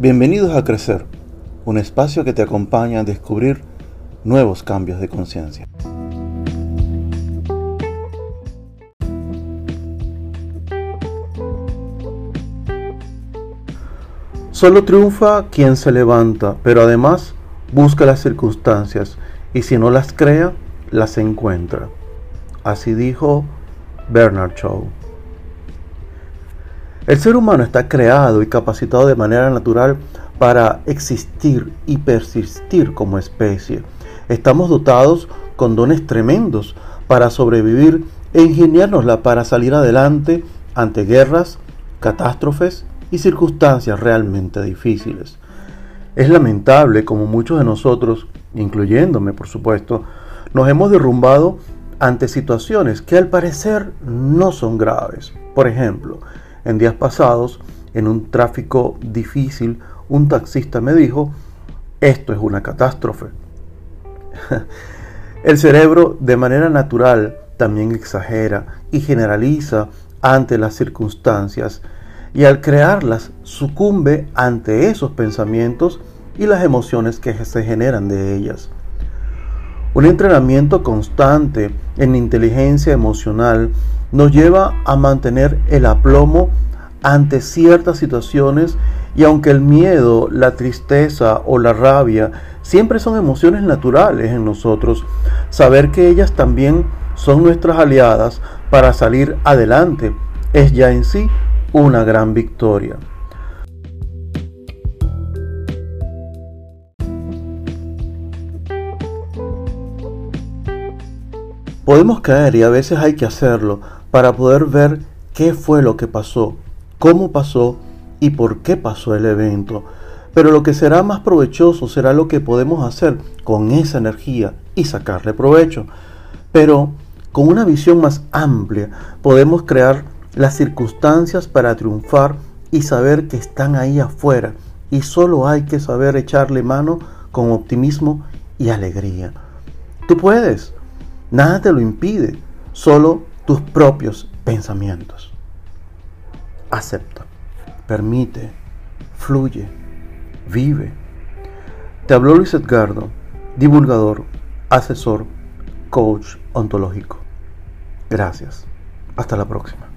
Bienvenidos a Crecer, un espacio que te acompaña a descubrir nuevos cambios de conciencia. Solo triunfa quien se levanta, pero además busca las circunstancias y si no las crea, las encuentra. Así dijo Bernard Shaw. El ser humano está creado y capacitado de manera natural para existir y persistir como especie. Estamos dotados con dones tremendos para sobrevivir e ingeniárnosla para salir adelante ante guerras, catástrofes y circunstancias realmente difíciles. Es lamentable como muchos de nosotros, incluyéndome por supuesto, nos hemos derrumbado ante situaciones que al parecer no son graves. Por ejemplo, en días pasados, en un tráfico difícil, un taxista me dijo, esto es una catástrofe. El cerebro de manera natural también exagera y generaliza ante las circunstancias y al crearlas sucumbe ante esos pensamientos y las emociones que se generan de ellas. Un entrenamiento constante en inteligencia emocional nos lleva a mantener el aplomo ante ciertas situaciones y aunque el miedo, la tristeza o la rabia siempre son emociones naturales en nosotros, saber que ellas también son nuestras aliadas para salir adelante es ya en sí una gran victoria. Podemos caer y a veces hay que hacerlo para poder ver qué fue lo que pasó, cómo pasó y por qué pasó el evento. Pero lo que será más provechoso será lo que podemos hacer con esa energía y sacarle provecho. Pero con una visión más amplia podemos crear las circunstancias para triunfar y saber que están ahí afuera y solo hay que saber echarle mano con optimismo y alegría. Tú puedes, nada te lo impide, solo tus propios pensamientos. Acepta, permite, fluye, vive. Te habló Luis Edgardo, divulgador, asesor, coach ontológico. Gracias. Hasta la próxima.